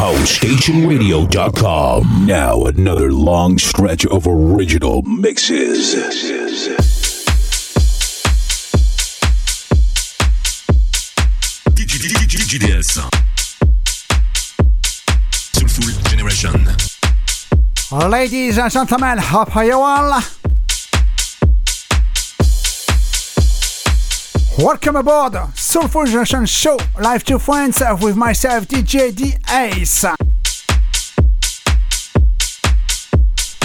HouseStationRadio.com. Now another long stretch of original mixes. DJ DS. Soulful Generation. Ladies and gentlemen, hope you all. Welcome aboard Soulful Generation Show, live to friends with myself, DJ D Ace.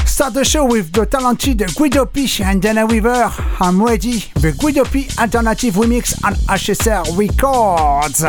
Start the show with the talented Guido P and Dana Weaver. I'm ready. The Guido P Alternative Remix on HSR Records.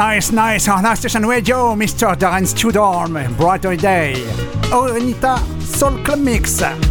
Nice, nice. On our station radio, Mr. Darren Studorm, Brighter Day. Orenita Soul Club Mix.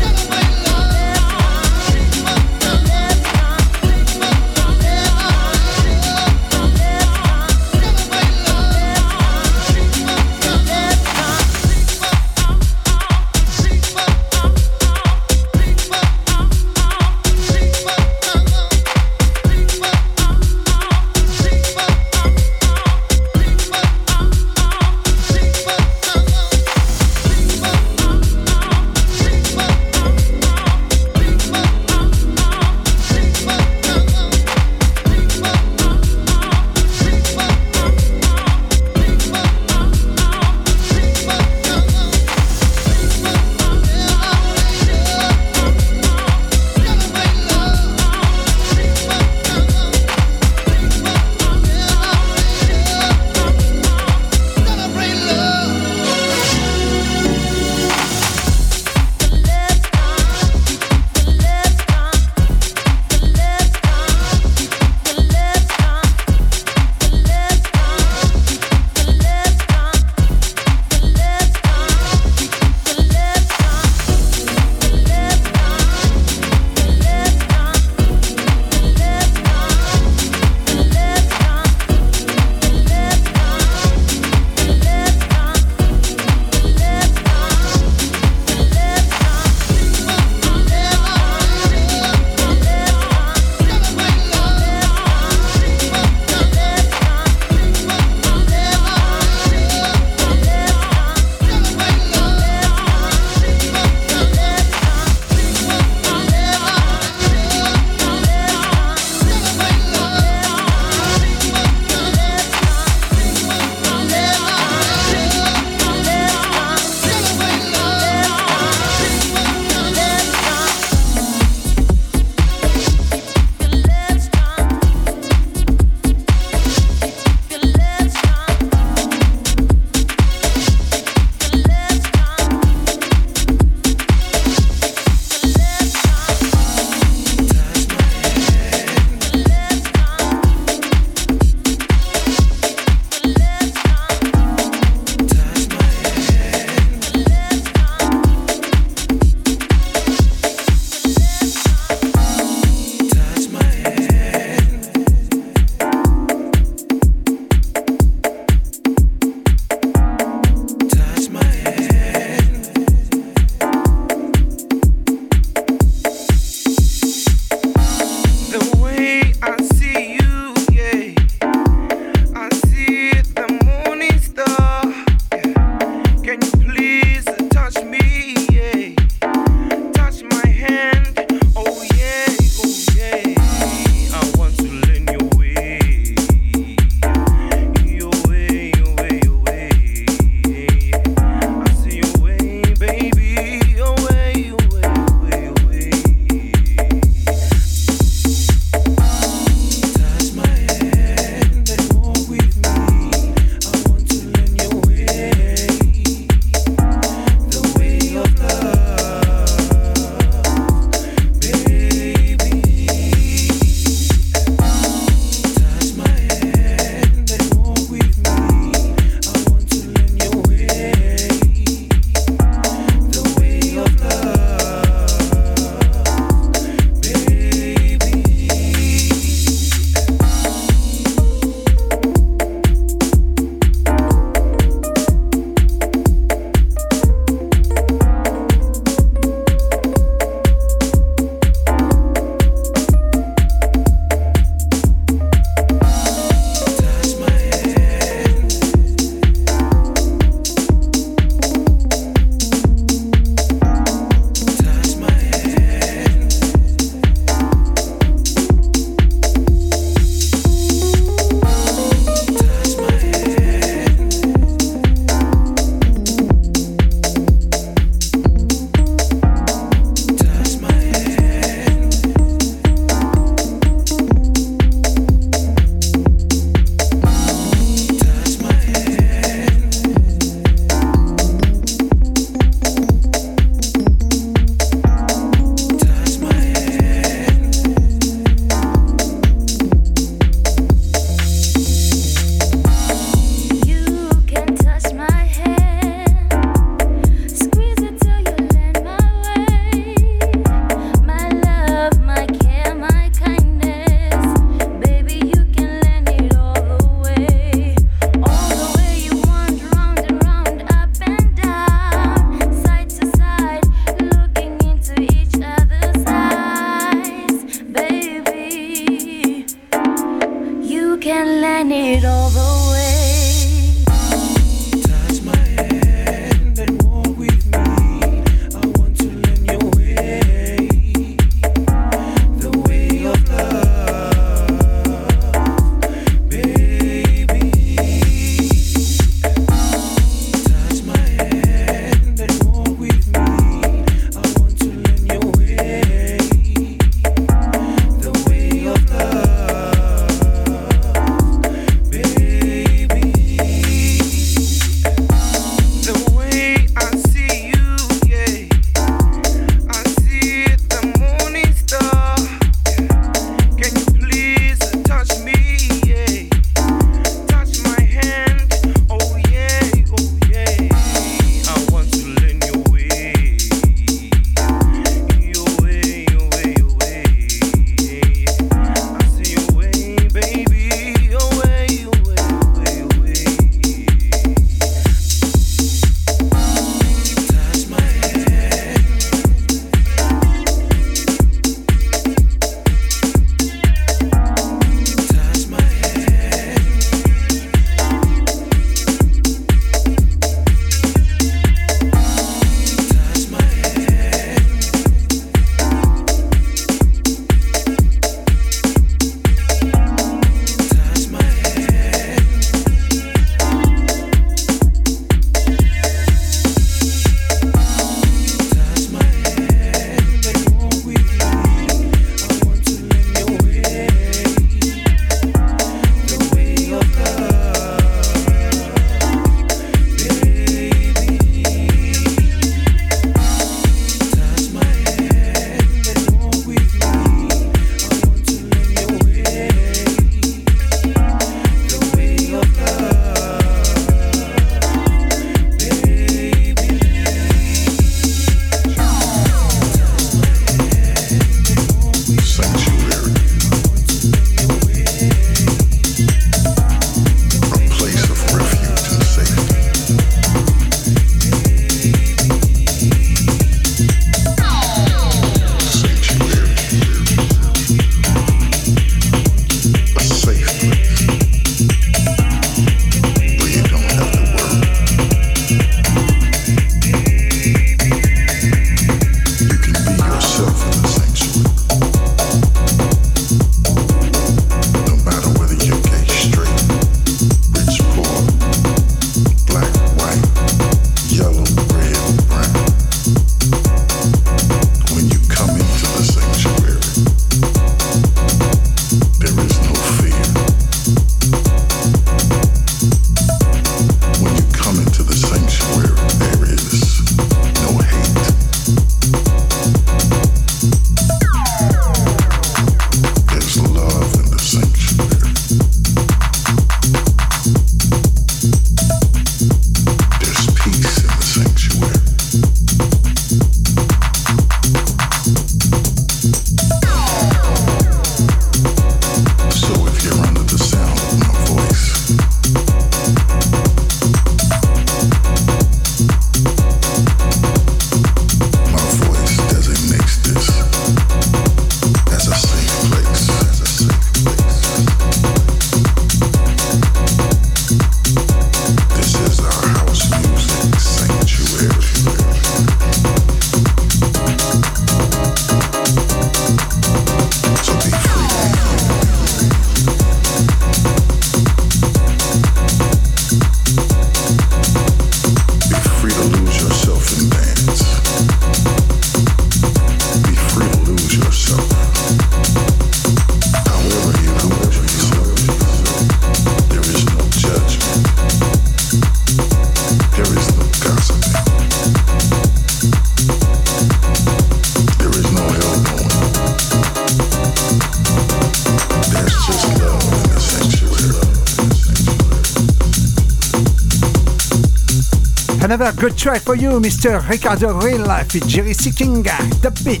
Another good track for you, Mr. Ricardo Real with Jerry Seeking. The beat,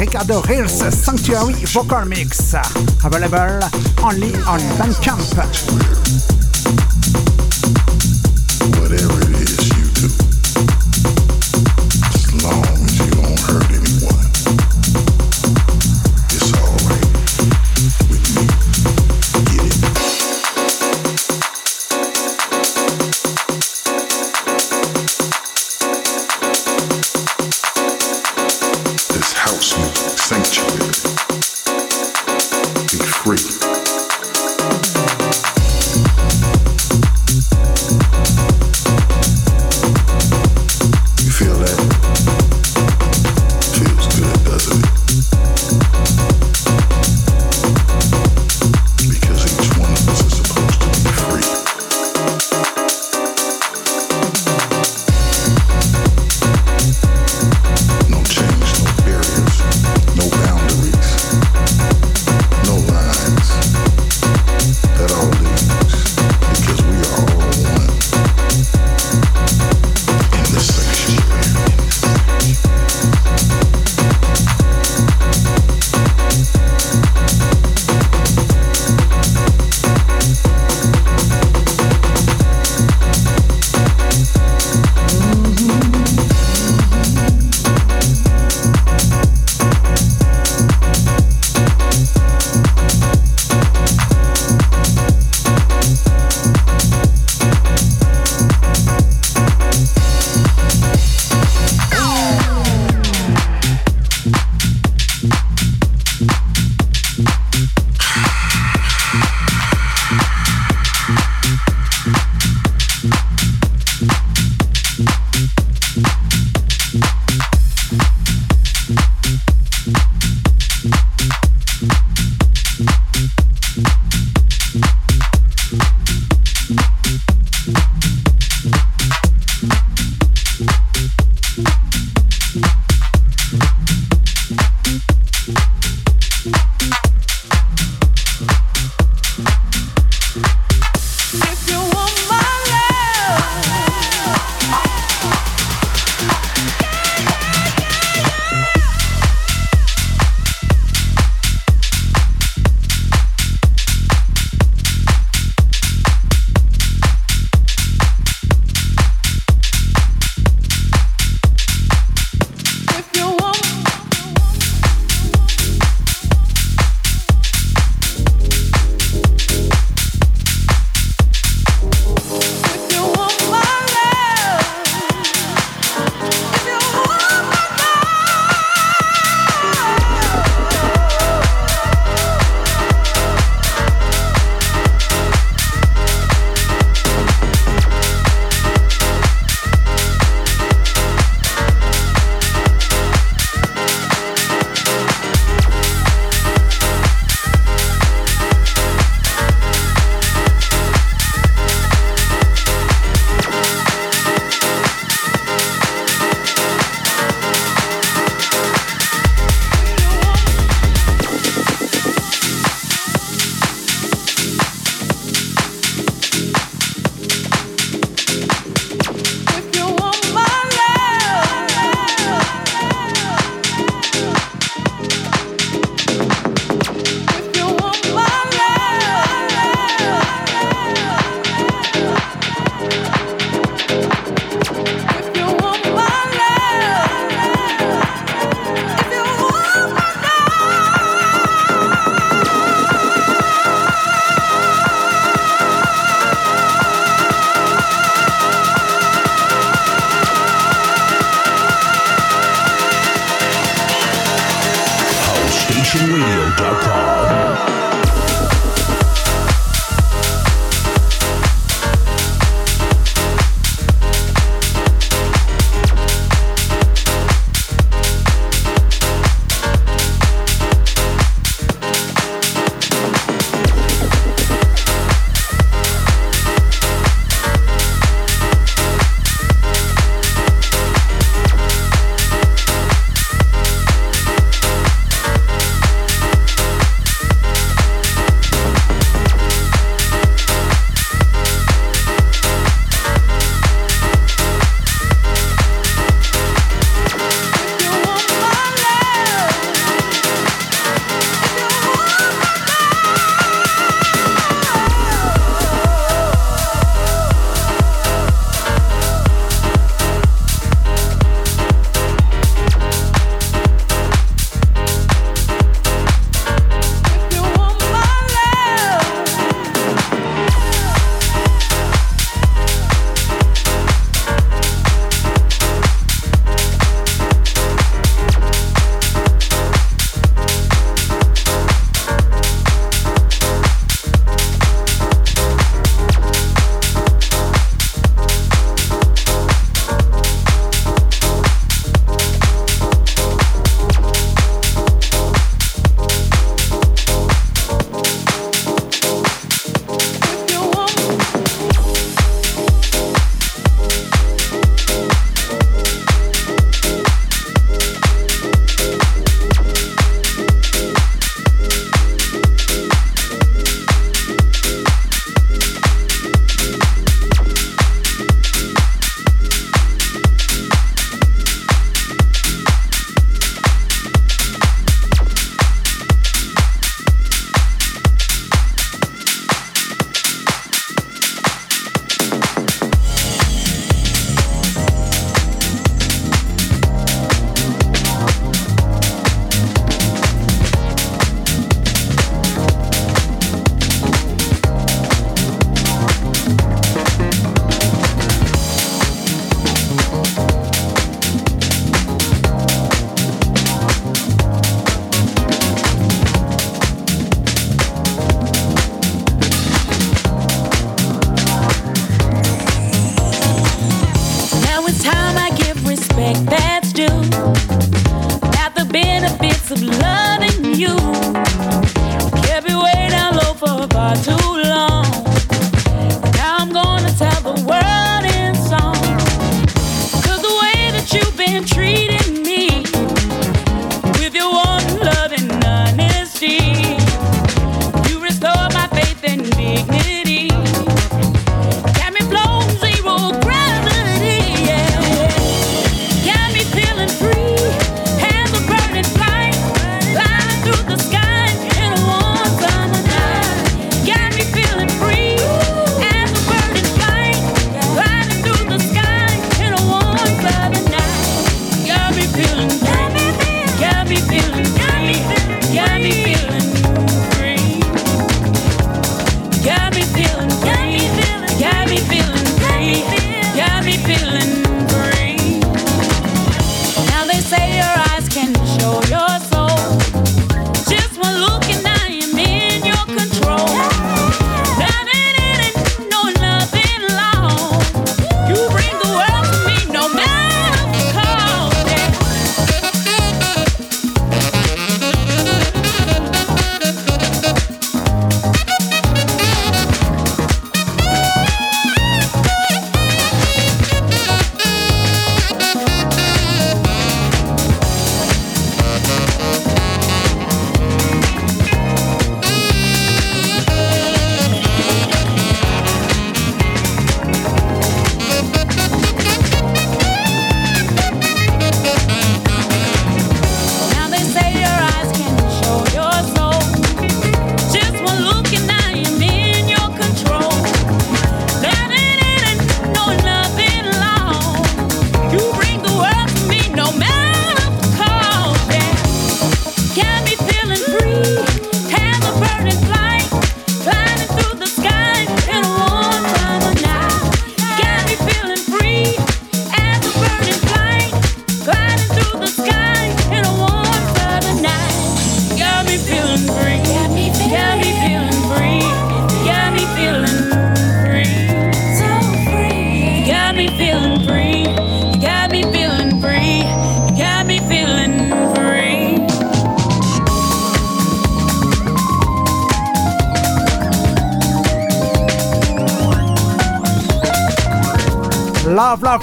Ricardo Real's Sanctuary Vocal Mix. Available only on Bandcamp.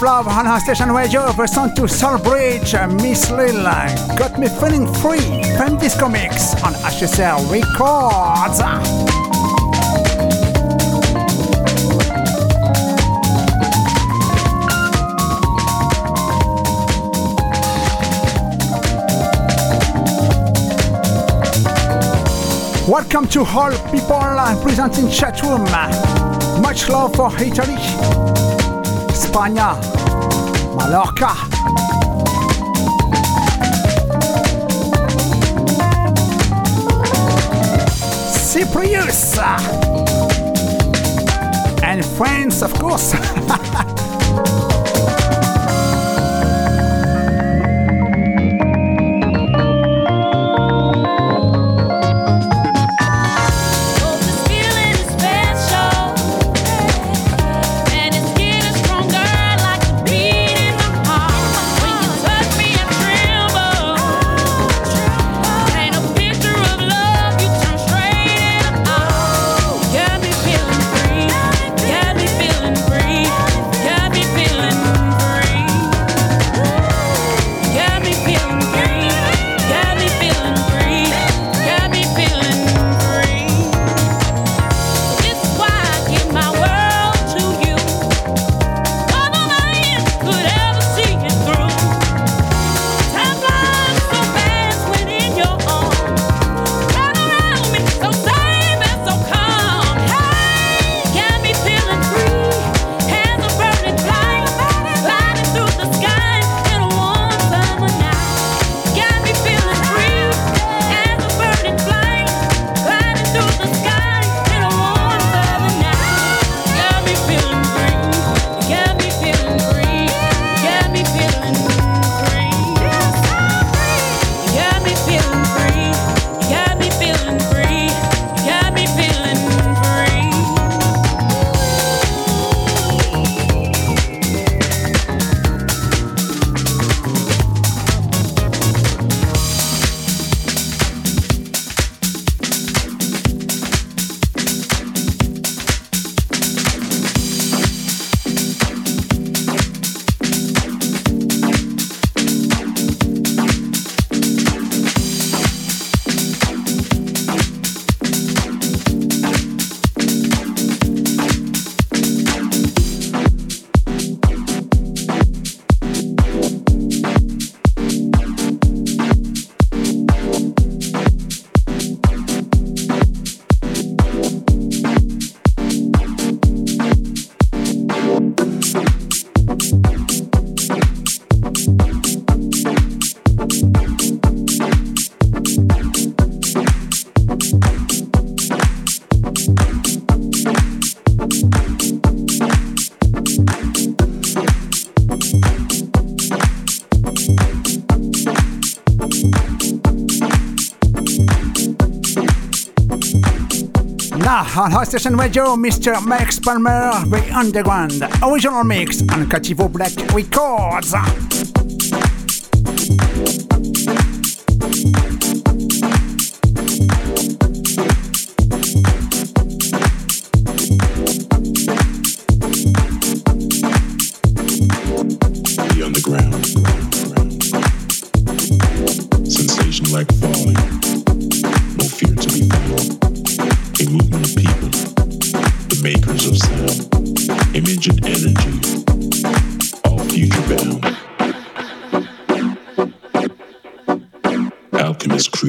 Love, on our station radio. The song to Soul Bridge, uh, Miss Lil. Got me feeling free. Femme Disco Mix on HSL Records. Welcome to all people present in chat room. Much love for Italy, España, Mallorca. Cyprus and France, of course. Hot Station Radio, Mr. Max Palmer, The Underground, original mix on Cativo Black Records.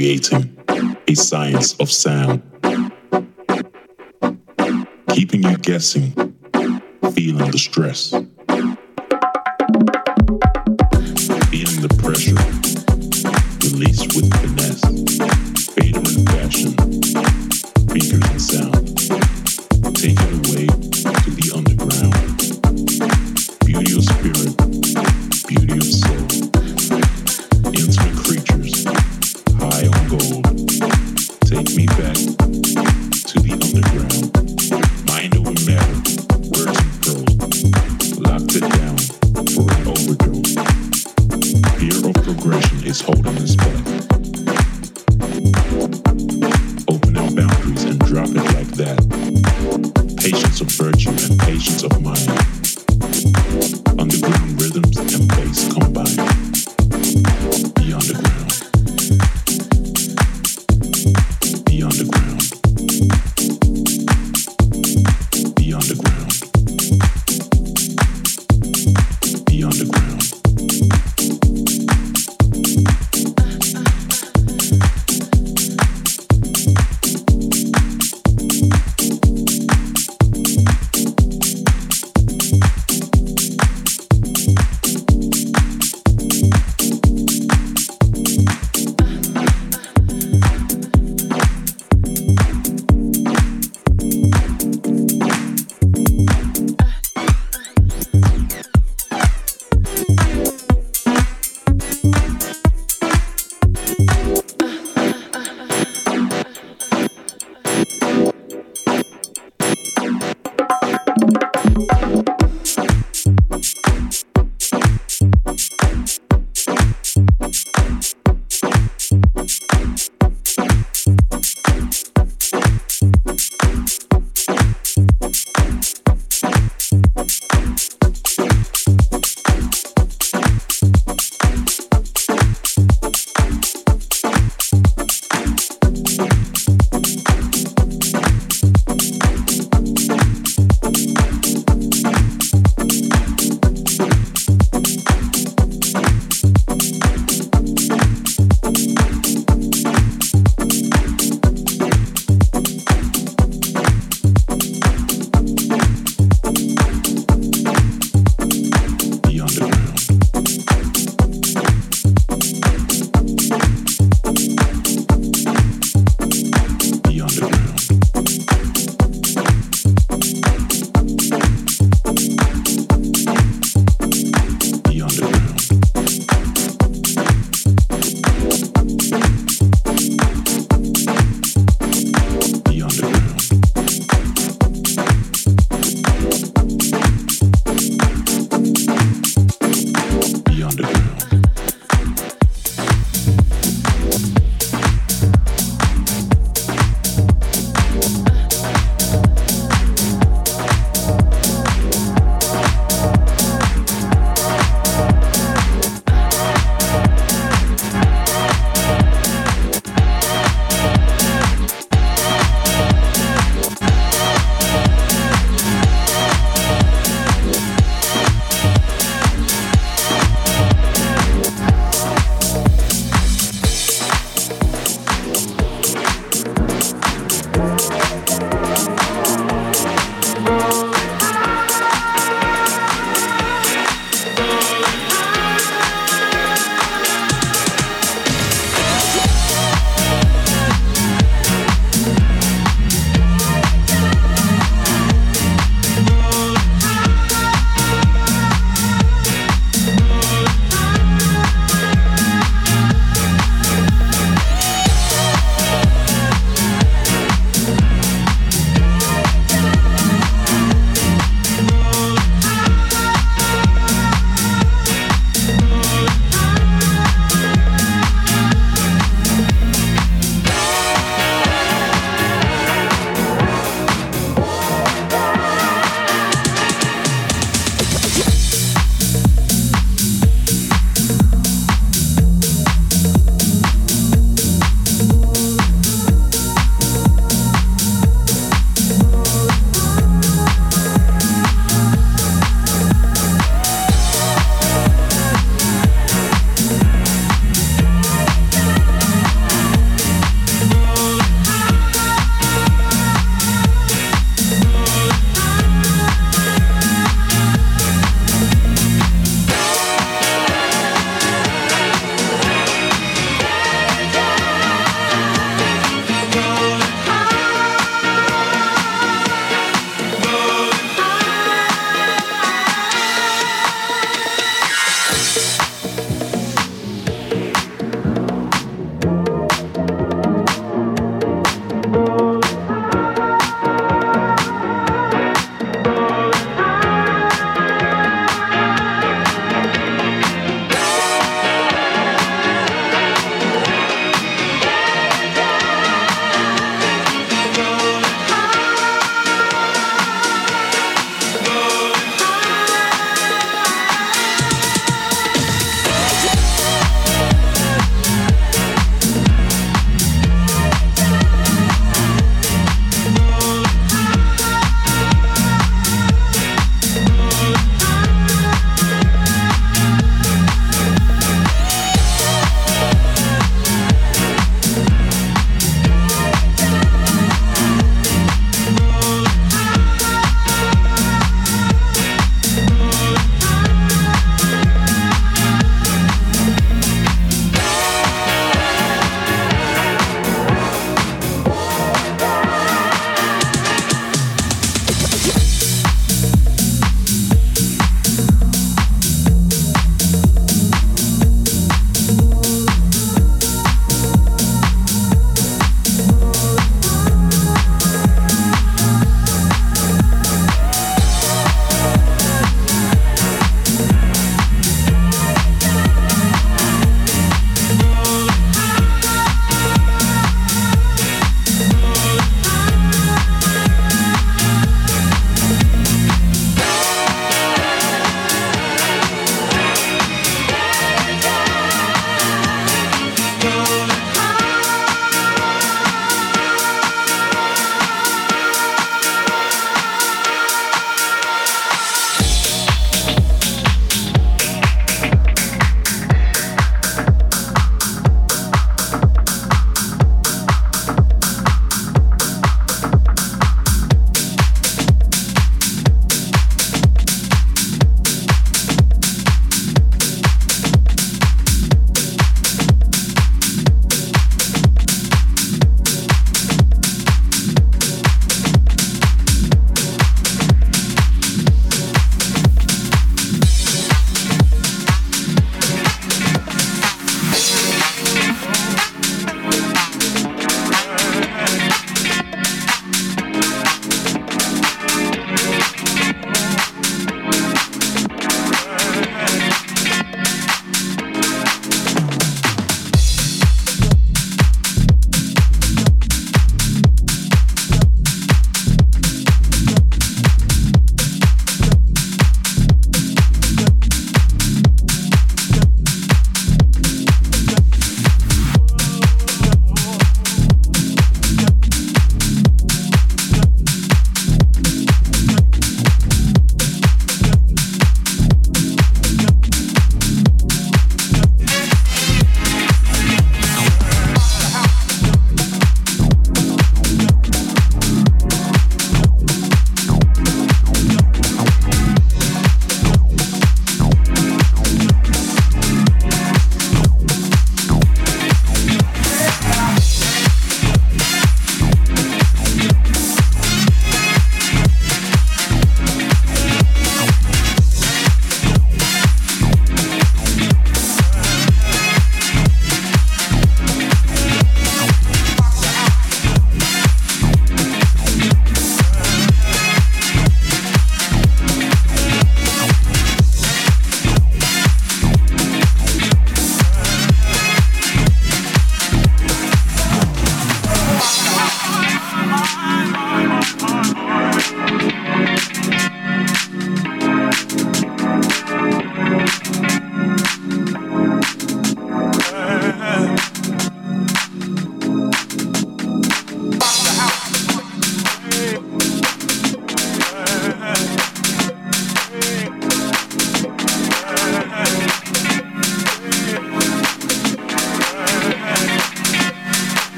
Creating a science of sound. Keeping you guessing, feeling the stress.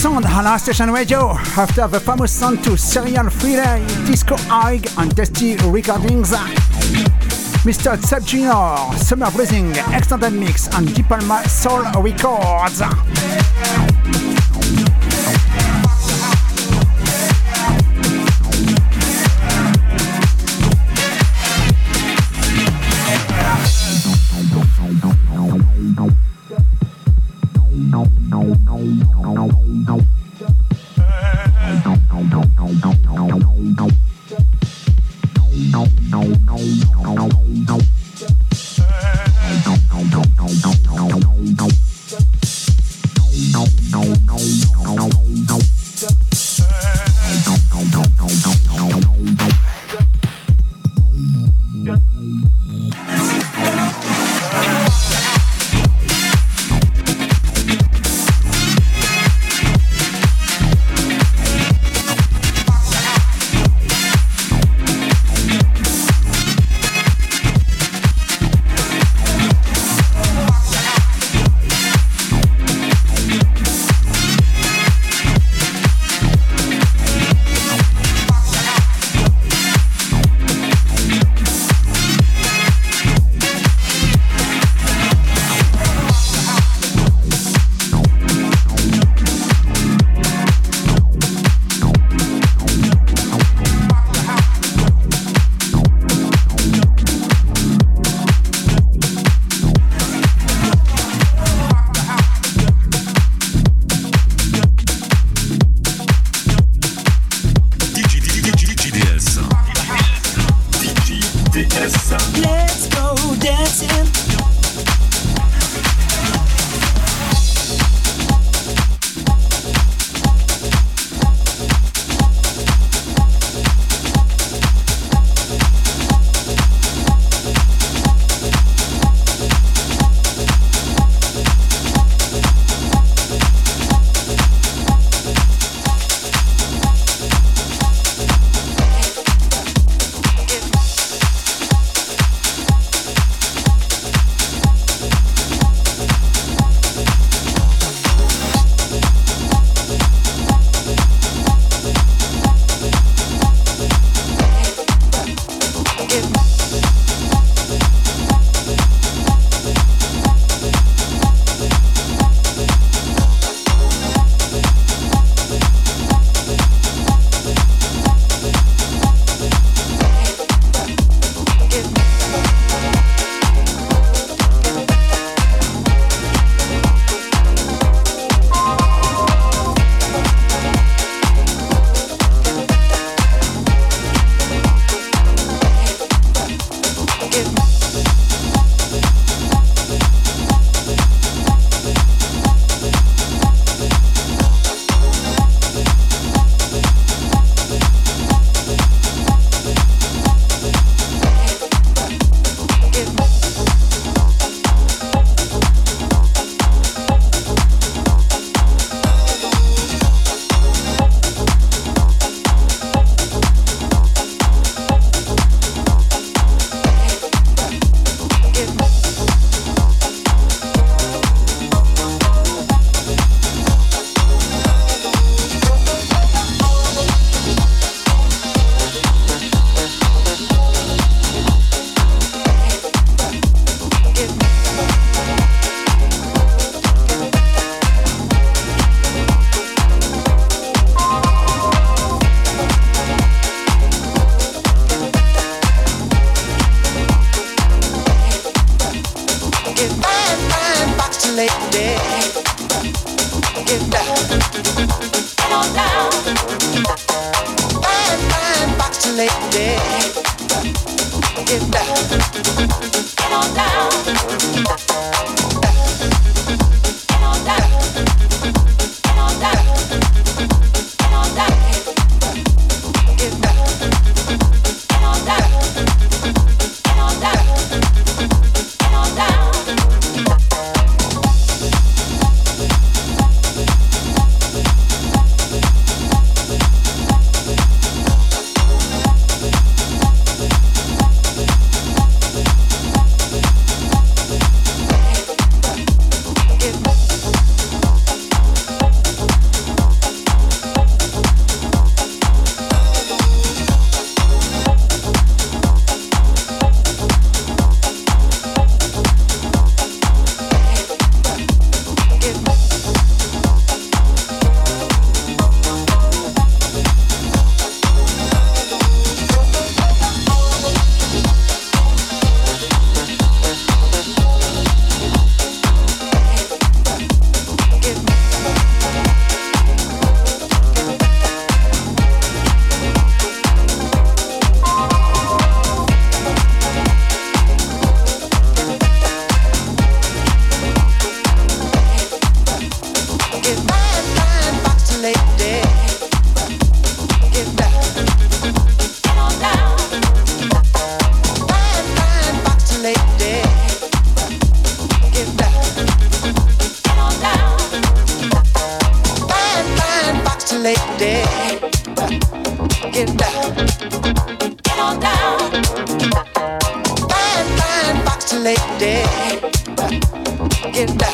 Sound on station radio after the famous sound to Serial Freelay, Disco High and Testy Recordings. Mr. Sub Junior, Summer Blazing, Extended Mix and Deep Soul Records.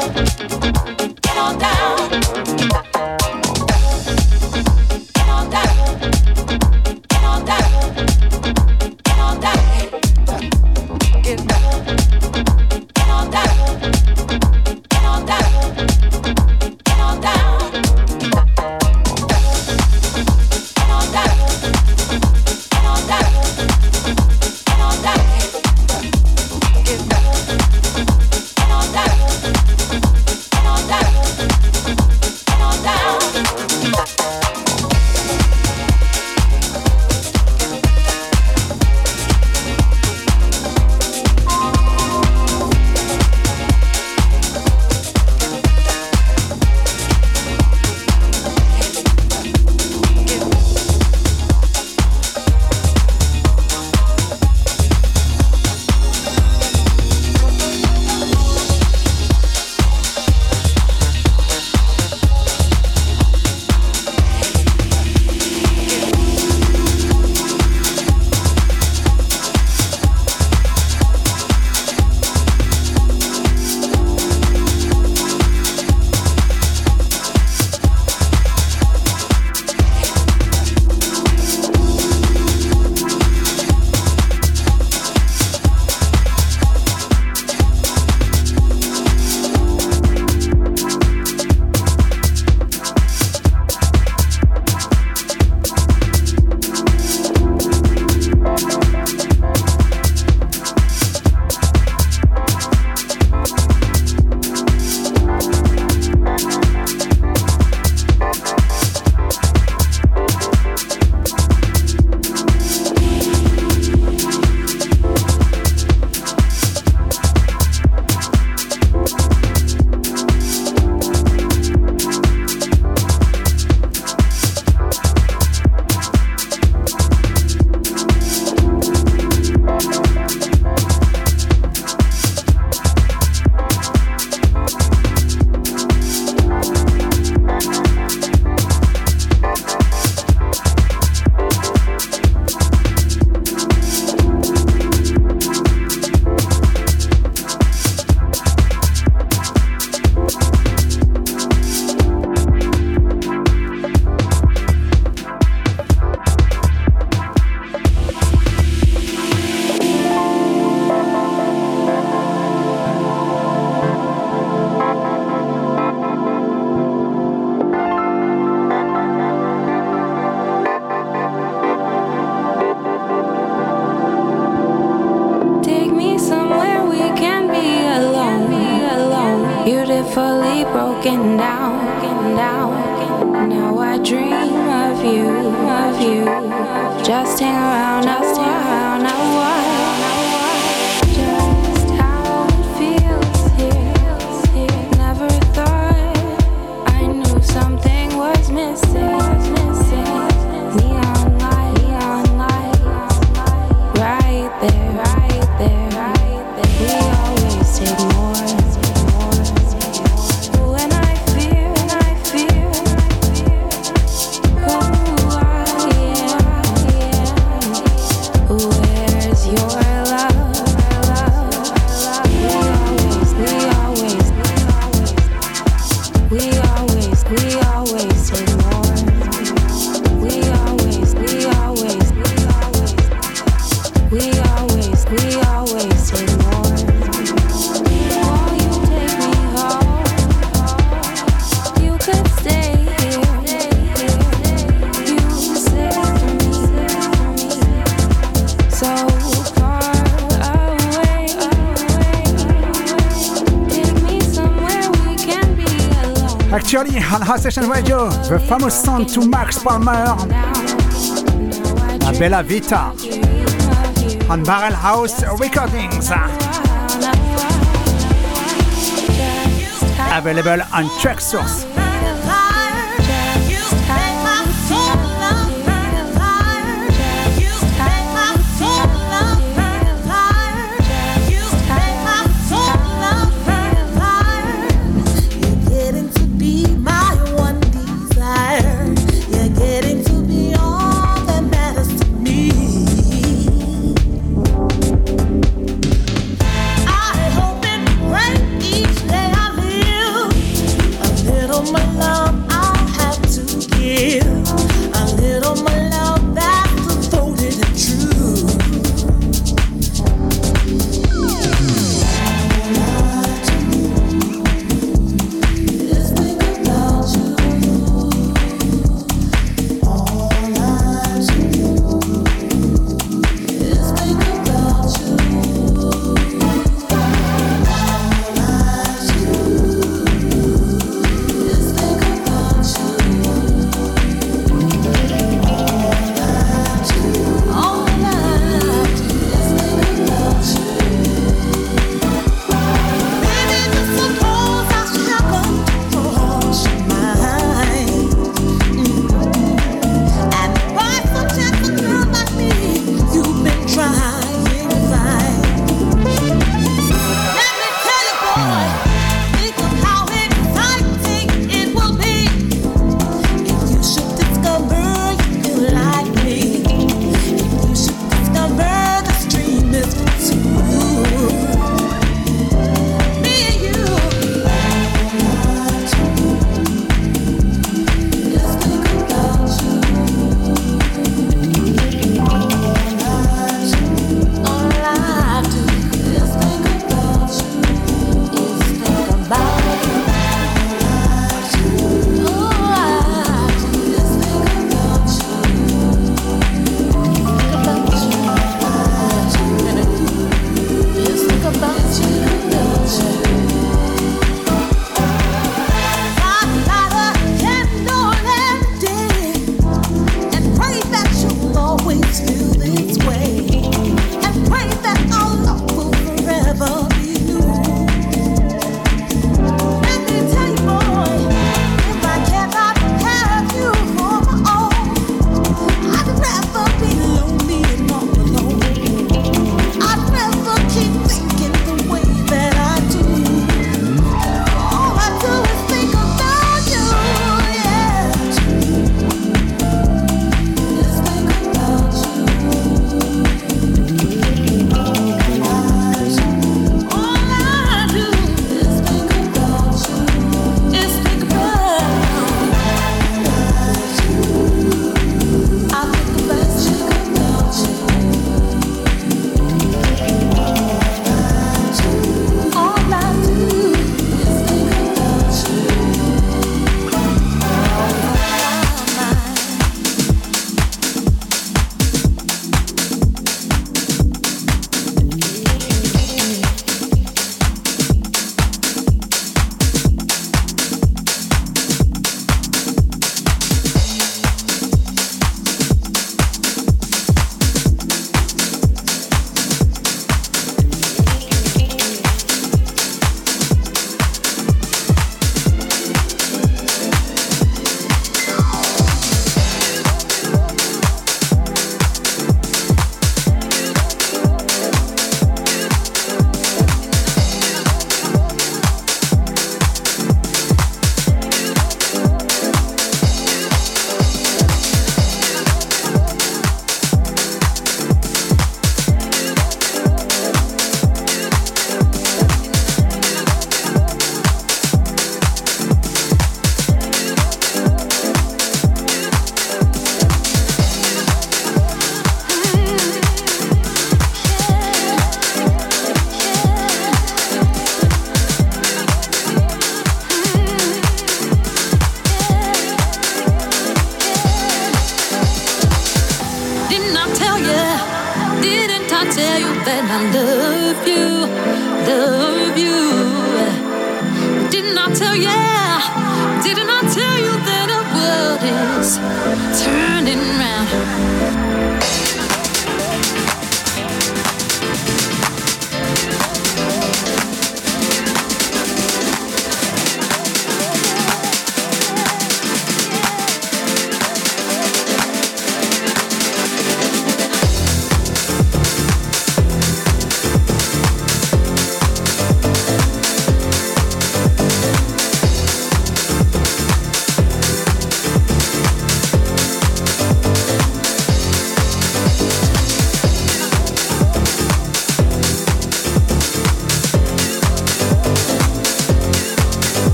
Thank you. House the famous song to Max Palmer, La Bella Vita, on Barrel House Recordings. Available on Traxsource.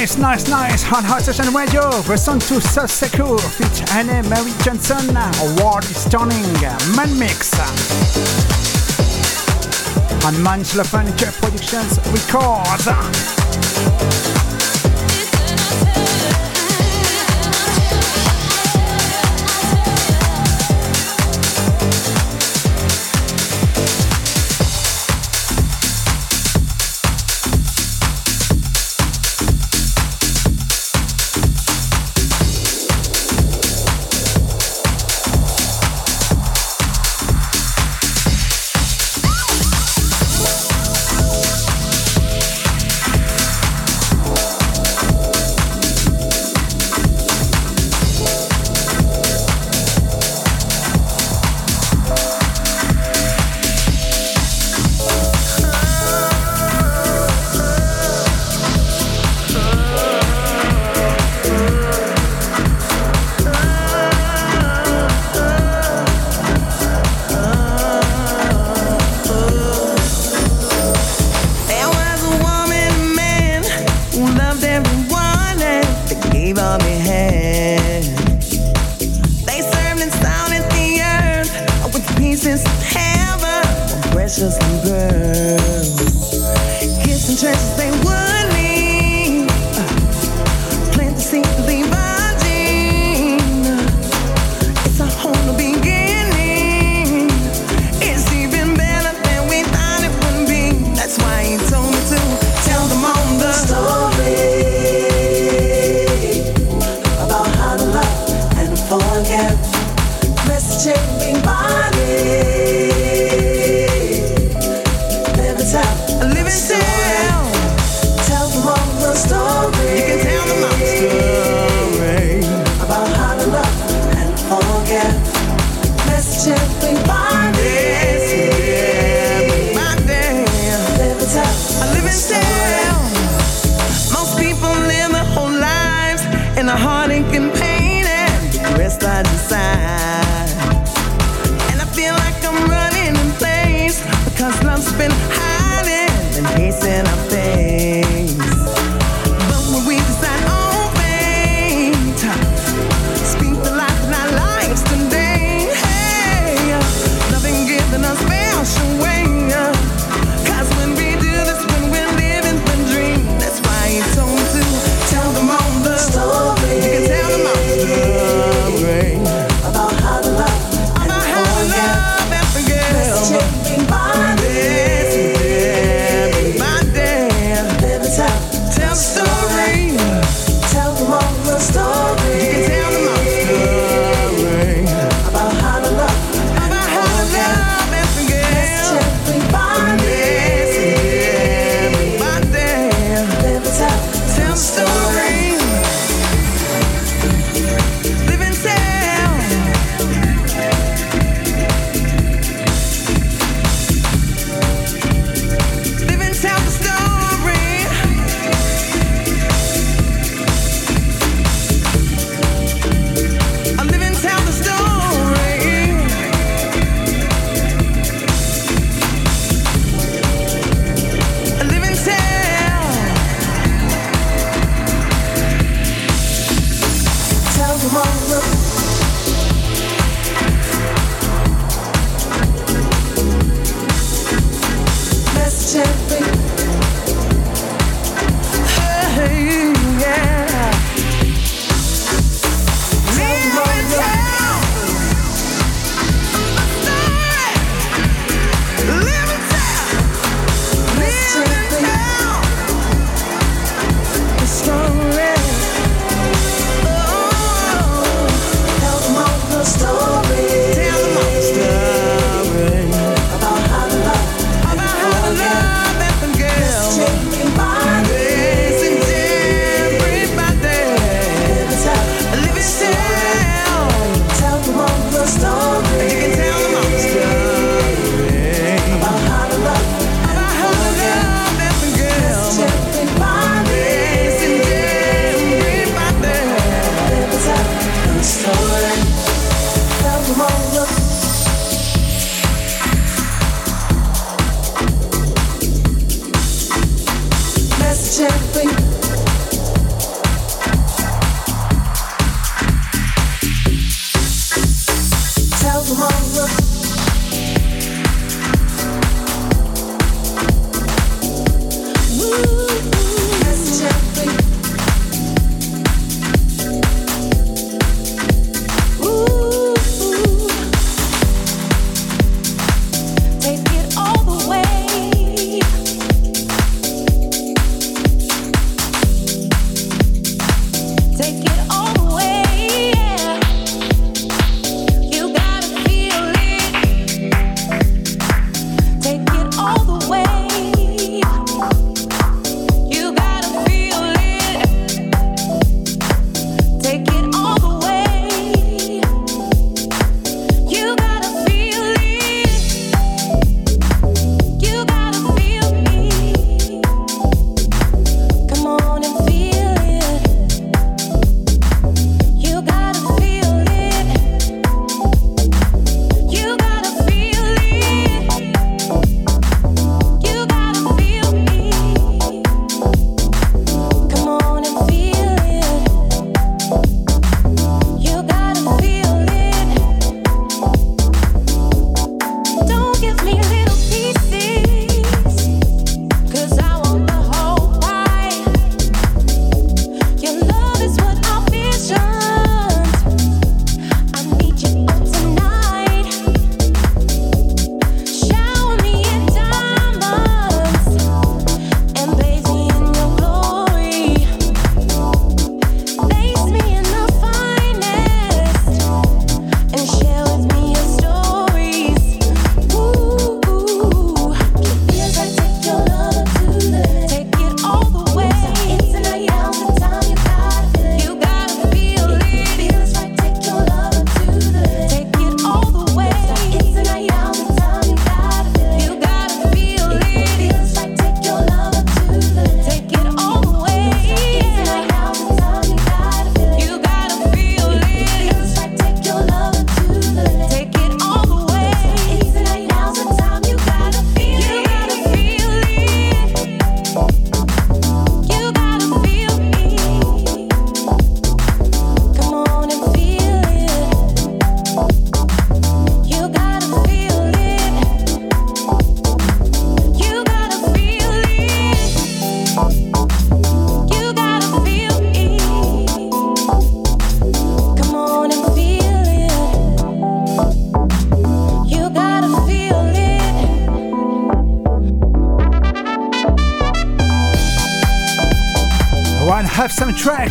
Nice, nice, nice on Hot Session Radio. Listen to Self Secure feat Anne Mary Johnson. Award is turning Man Mix. On Manchla Furniture Productions Records.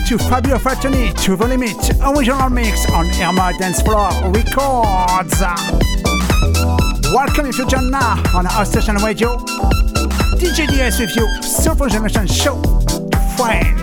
To Fabio Fratoni to the limit original mix on Irma Dance Floor Records. Welcome if you join now on our station radio. DJ DS with you, Soulful Generation Show. Friends.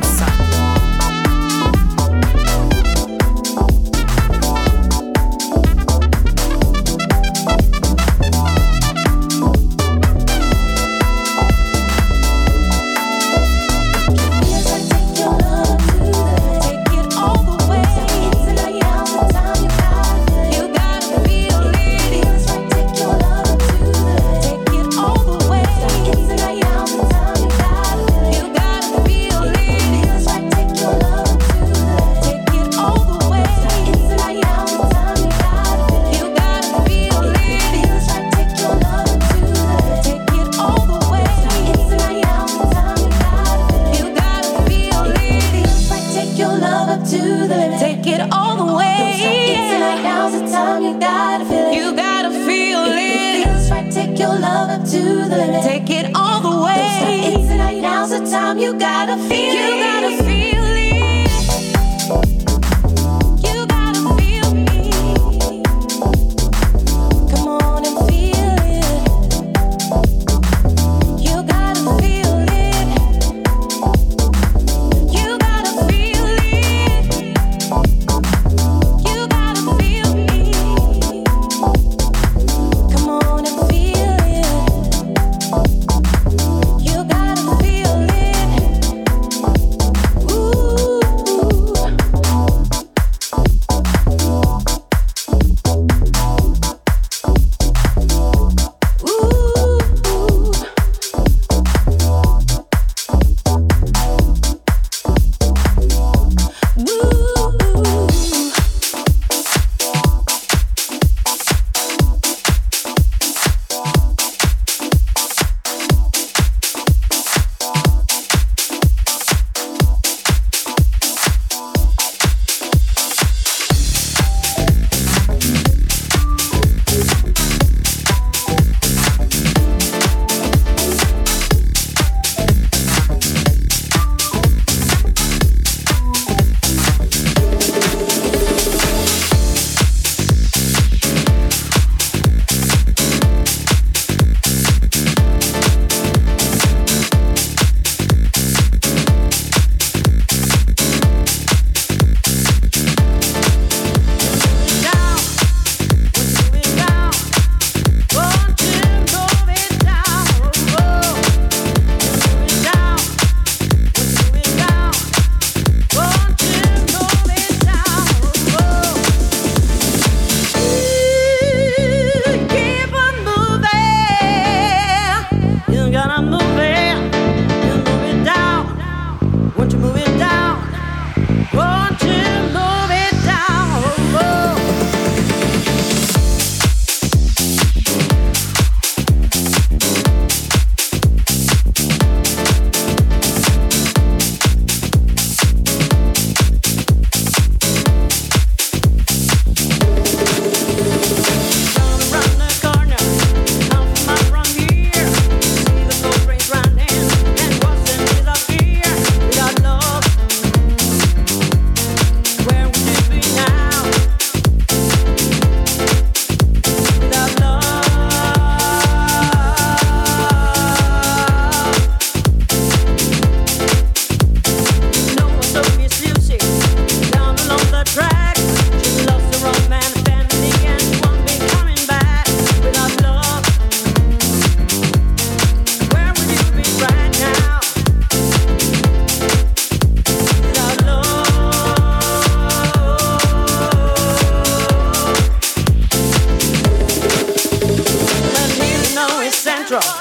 drum.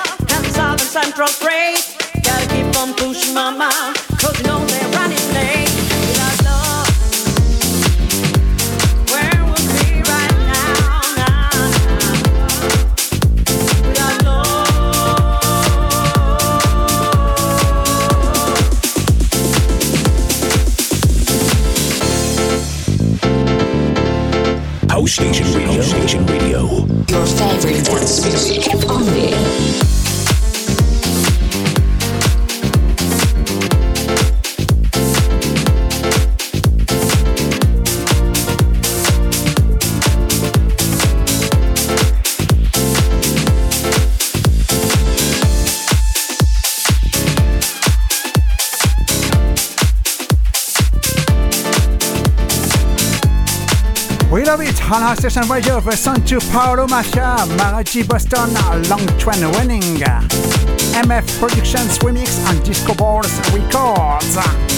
Our station radio version to Paolo Mafia, Maraji Boston, Long Train Running, MF Productions Remix and Disco Balls Records.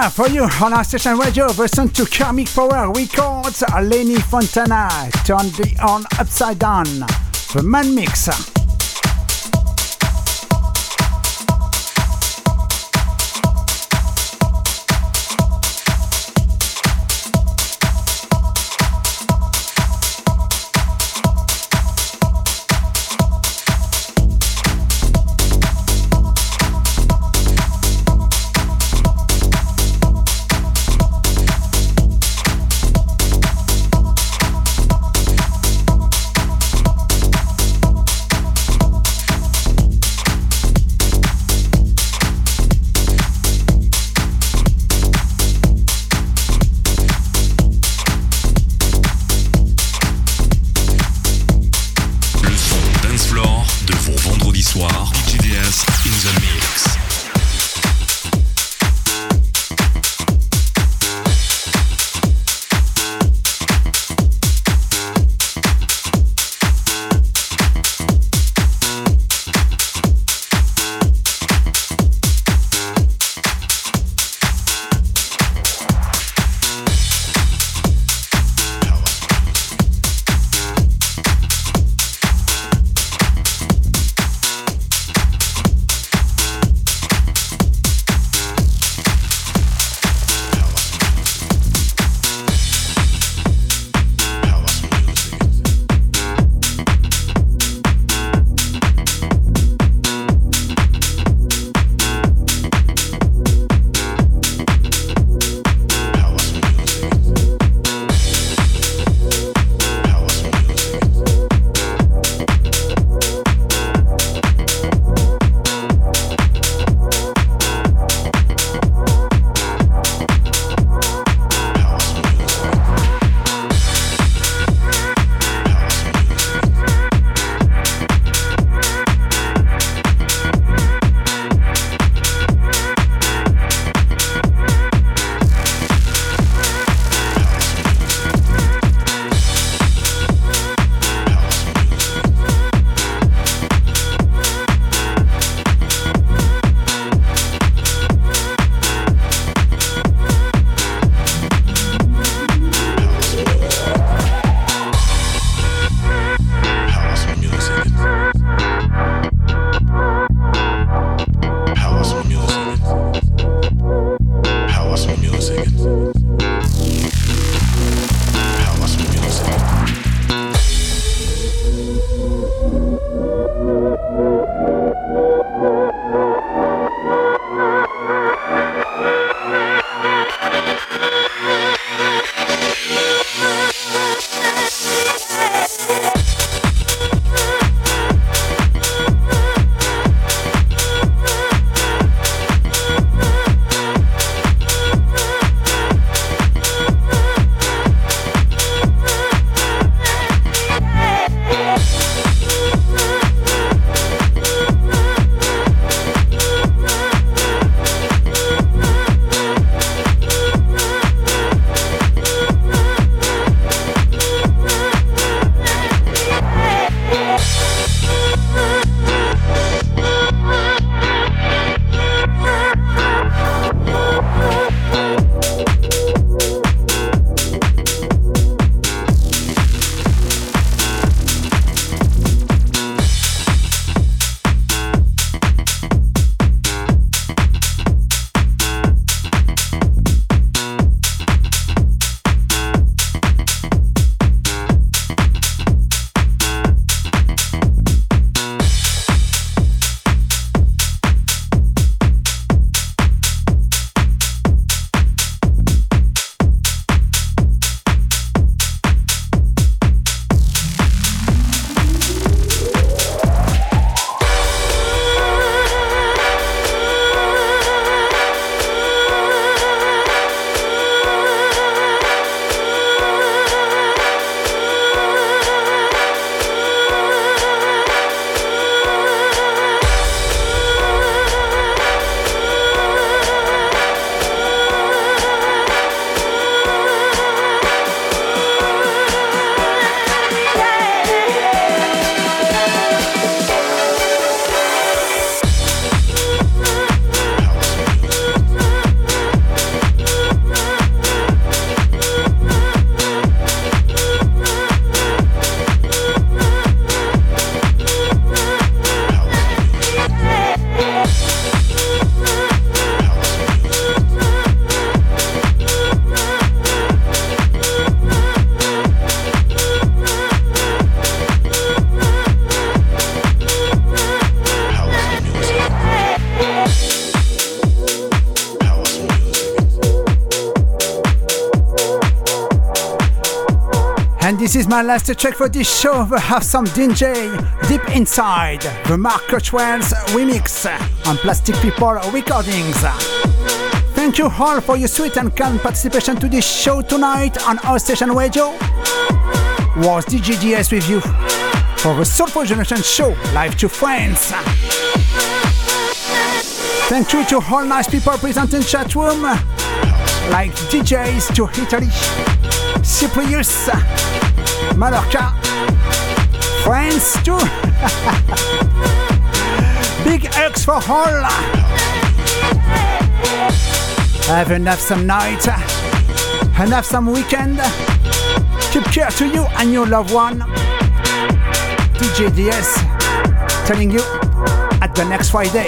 Now for you on our station radio, listen to Karmic Power Records, Lenny Fontana, Turn the On Upside Down, the Man Mixer. My last check for this show. We have some DJ Deep Inside, the Mark Cutwell's remix on Plastic People Recordings. Thank you all for your sweet and kind participation to this show tonight on our station radio. Was DS with you for the Soulful Generation show, live to friends. Thank you to all nice people present in chat room, like DJs to Italy, Cyprus, Mallorca, France too. Big hugs for all. Have enough some night, enough some weekend. Keep care to you and your loved one. DJ DS telling you at the next Friday.